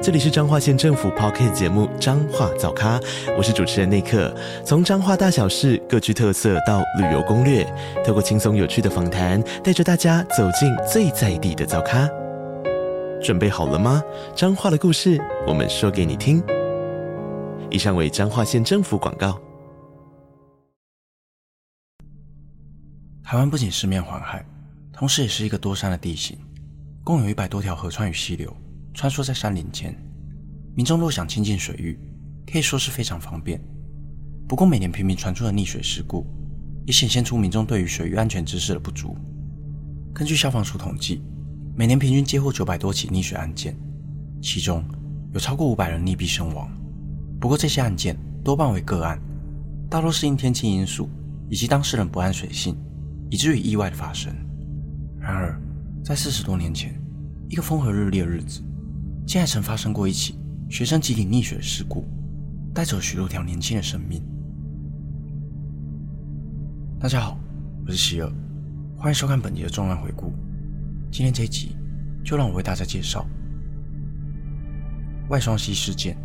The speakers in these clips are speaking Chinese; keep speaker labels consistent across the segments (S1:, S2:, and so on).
S1: 这里是彰化县政府 p o c k t 节目《彰化早咖》，我是主持人内克。从彰化大小事各具特色到旅游攻略，透过轻松有趣的访谈，带着大家走进最在地的早咖。准备好了吗？彰化的故事，我们说给你听。以上为彰化县政府广告。
S2: 台湾不仅四面环海，同时也是一个多山的地形，共有一百多条河川与溪流。穿梭在山林间，民众若想亲近水域，可以说是非常方便。不过，每年频频传出的溺水事故，也显现出民众对于水域安全知识的不足。根据消防署统计，每年平均接获九百多起溺水案件，其中有超过五百人溺毙身亡。不过，这些案件多半为个案，大多是因天气因素以及当事人不安水性，以至于意外的发生。然而，在四十多年前，一个风和日丽的日子。竟还曾发生过一起学生集体溺水的事故，带走许多条年轻的生命。大家好，我是希尔，欢迎收看本集的重案回顾。今天这一集，就让我为大家介绍外双溪事件。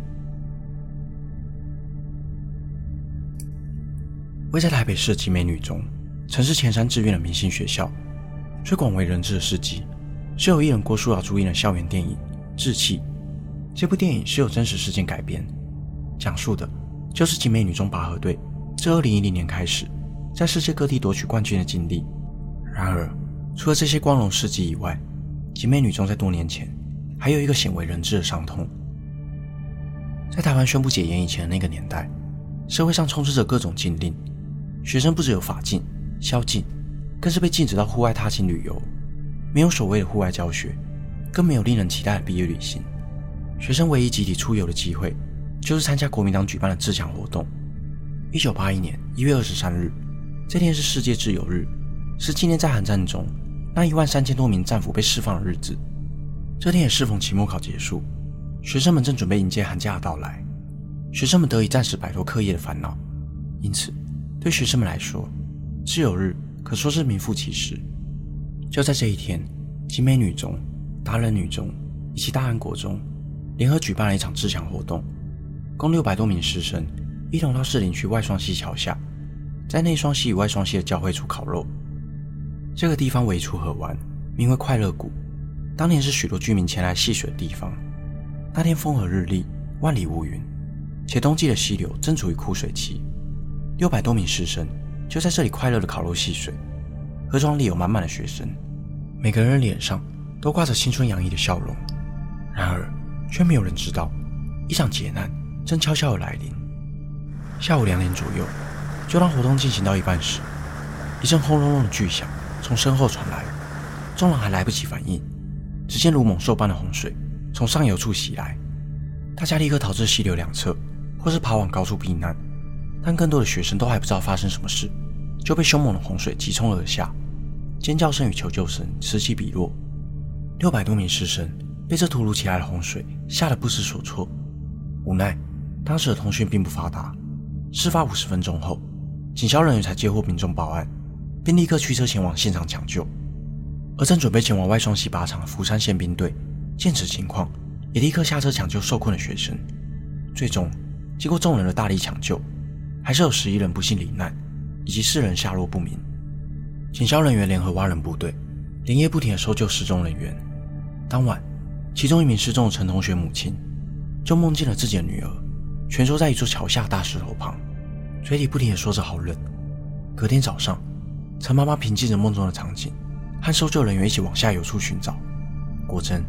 S2: 位在台北市集美女中，曾是前山志愿的明星学校，最广为人知的事迹，是由艺人郭书瑶主演的校园电影。志气，这部电影是由真实事件改编，讲述的就是集美女中拔河队自2010年开始在世界各地夺取冠军的经历。然而，除了这些光荣事迹以外，集美女中在多年前还有一个鲜为人知的伤痛。在台湾宣布解严以前的那个年代，社会上充斥着各种禁令，学生不只有法禁、宵禁，更是被禁止到户外踏青旅游，没有所谓的户外教学。更没有令人期待的毕业旅行。学生唯一集体出游的机会，就是参加国民党举办的自强活动。一九八一年一月二十三日，这天是世界自由日，是纪念在韩战中那一万三千多名战俘被释放的日子。这天也适逢期末考结束，学生们正准备迎接寒假的到来。学生们得以暂时摆脱课业的烦恼，因此对学生们来说，自由日可说是名副其实。就在这一天，集美女中。达人女中以及大安国中联合举办了一场自强活动，共六百多名师生一同到士林区外双溪桥下，在内双溪与外双溪的交汇处烤肉。这个地方为一处河湾，名为快乐谷，当年是许多居民前来戏水的地方。那天风和日丽，万里无云，且冬季的溪流正处于枯水期，六百多名师生就在这里快乐的烤肉戏水。河床里有满满的学生，每个人脸上。都挂着青春洋溢的笑容，然而却没有人知道，一场劫难正悄悄的来临。下午两点左右，就当活动进行到一半时，一阵轰隆隆的巨响从身后传来，众人还来不及反应，只见如猛兽般的洪水从上游处袭来，大家立刻逃至溪流两侧，或是爬往高处避难。但更多的学生都还不知道发生什么事，就被凶猛的洪水急冲而下，尖叫声与求救声此起彼落。六百多名师生被这突如其来的洪水吓得不知所措，无奈当时的通讯并不发达。事发五十分钟后，警消人员才接获民众报案，并立刻驱车前往现场抢救。而正准备前往外双溪靶场的福山宪兵队见此情况，也立刻下车抢救受困的学生。最终，经过众人的大力抢救，还是有十一人不幸罹难，以及四人下落不明。警消人员联合挖人部队。连夜不停的搜救失踪人员。当晚，其中一名失踪的陈同学母亲就梦见了自己的女儿蜷缩在一座桥下大石头旁，嘴里不停的说着“好冷”。隔天早上，陈妈妈凭借着梦中的场景，和搜救人员一起往下游处寻找，果真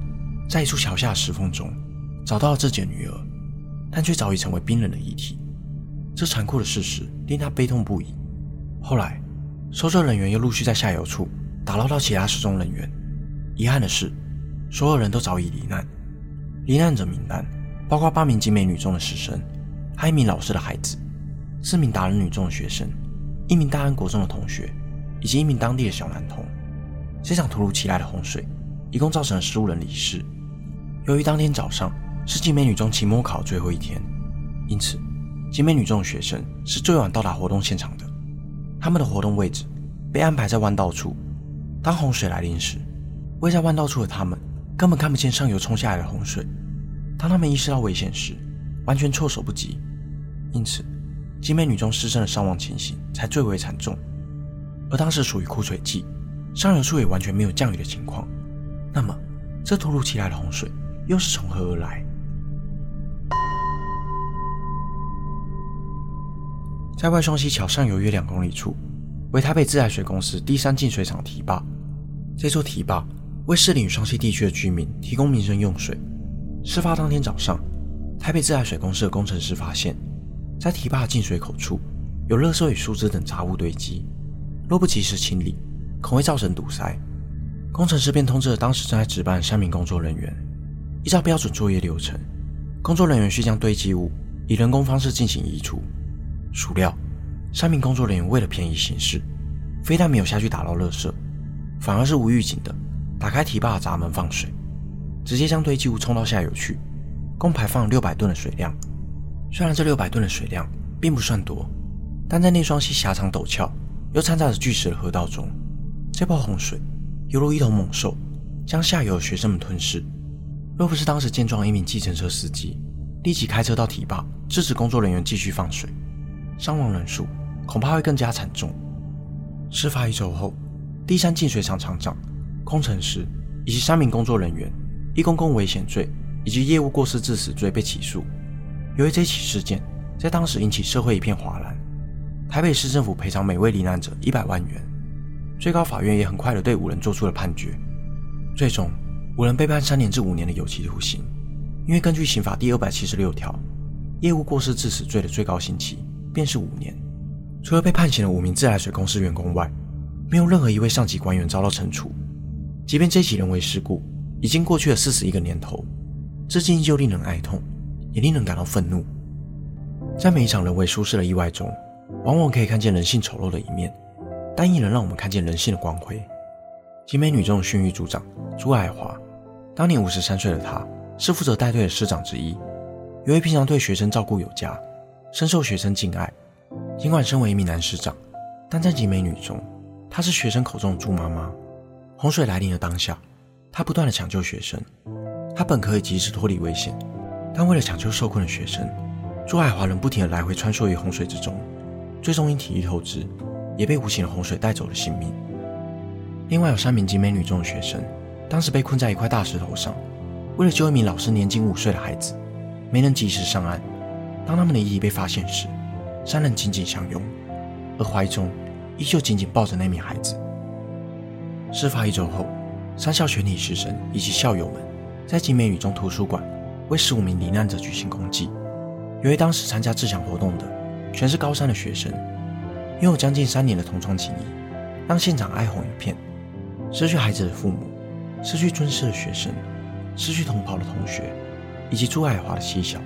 S2: 在一处桥下的石缝中找到了自己的女儿，但却早已成为冰冷的遗体。这残酷的事实令她悲痛不已。后来，搜救人员又陆续在下游处。打捞到其他失踪人员，遗憾的是，所有人都早已罹难。罹难者名单包括八名集美女中的师生，还一名老师的孩子，四名达人女中的学生，一名大安国中的同学，以及一名当地的小男童。这场突如其来的洪水一共造成了十五人离世。由于当天早上是集美女中期末考最后一天，因此集美女中的学生是最晚到达活动现场的。他们的活动位置被安排在弯道处。当洪水来临时，位在弯道处的他们根本看不见上游冲下来的洪水。当他们意识到危险时，完全措手不及。因此，景美女中师生的伤亡情形才最为惨重。而当时属于枯水季，上游处也完全没有降雨的情况。那么，这突如其来的洪水又是从何而来？在外双溪桥上游约两公里处，为台北自来水公司第三净水厂堤坝。这座堤坝为市林与双溪地区的居民提供民生用水。事发当天早上，台北自来水公司的工程师发现，在堤坝进水口处有垃圾与树枝等杂物堆积，若不及时清理，恐会造成堵塞。工程师便通知了当时正在值班的三名工作人员。依照标准作业流程，工作人员需将堆积物以人工方式进行移除。孰料，三名工作人员为了便宜行事，非但没有下去打捞垃圾，反而是无预警的打开堤坝闸门放水，直接将堆积物冲到下游去，共排放六百吨的水量。虽然这六百吨的水量并不算多，但在那双溪狭长陡峭又掺杂着巨石的河道中，这波洪水犹如一头猛兽，将下游的学生们吞噬。若不是当时健壮的一名计程车司机立即开车到堤坝制止工作人员继续放水，伤亡人数恐怕会更加惨重。事发一周后，第三净水厂厂长、工程师以及三名工作人员以公共危险罪以及业务过失致死罪被起诉。由于这起事件在当时引起社会一片哗然，台北市政府赔偿每位罹难者一百万元，最高法院也很快的对五人做出了判决。最终，五人被判三年至五年的有期徒刑。因为根据刑法第二百七十六条，业务过失致死罪的最高刑期。便是五年。除了被判刑的五名自来水公司员工外，没有任何一位上级官员遭到惩处。即便这起人为事故已经过去了四十一个年头，至今依旧令人哀痛，也令人感到愤怒。在每一场人为舒适的意外中，往往可以看见人性丑陋的一面，但亦能让我们看见人性的光辉。集美女中的训育组长朱爱华，当年五十三岁的她，是负责带队的师长之一，由于平常对学生照顾有加。深受学生敬爱。尽管身为一名男师长，但在集美女中，她是学生口中的猪妈妈。洪水来临的当下，她不断的抢救学生。她本可以及时脱离危险，但为了抢救受困的学生，朱海华仍不停的来回穿梭于洪水之中，最终因体力透支，也被无情的洪水带走了性命。另外有三名集美女中的学生，当时被困在一块大石头上，为了救一名老师年仅五岁的孩子，没能及时上岸。当他们的遗体被发现时，三人紧紧相拥，而怀中依旧紧紧抱着那名孩子。事发一周后，三校全体师生以及校友们在集美女中图书馆为十五名罹难者举行公祭。由于当时参加自强活动的全是高三的学生，拥有将近三年的同窗情谊，让现场哀鸿一片。失去孩子的父母，失去尊师的学生，失去同袍的同学，以及朱爱华的妻小。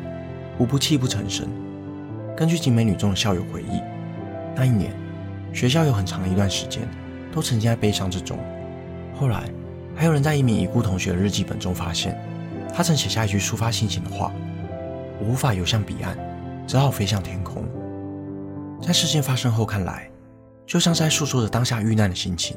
S2: 无不泣不成声。根据景美女中的校友回忆，那一年学校有很长一段时间都沉浸在悲伤之中。后来还有人在一名已故同学的日记本中发现，他曾写下一句抒发心情的话：我无法游向彼岸，只好飞向天空。在事件发生后看来，就像是在诉说着当下遇难的心情。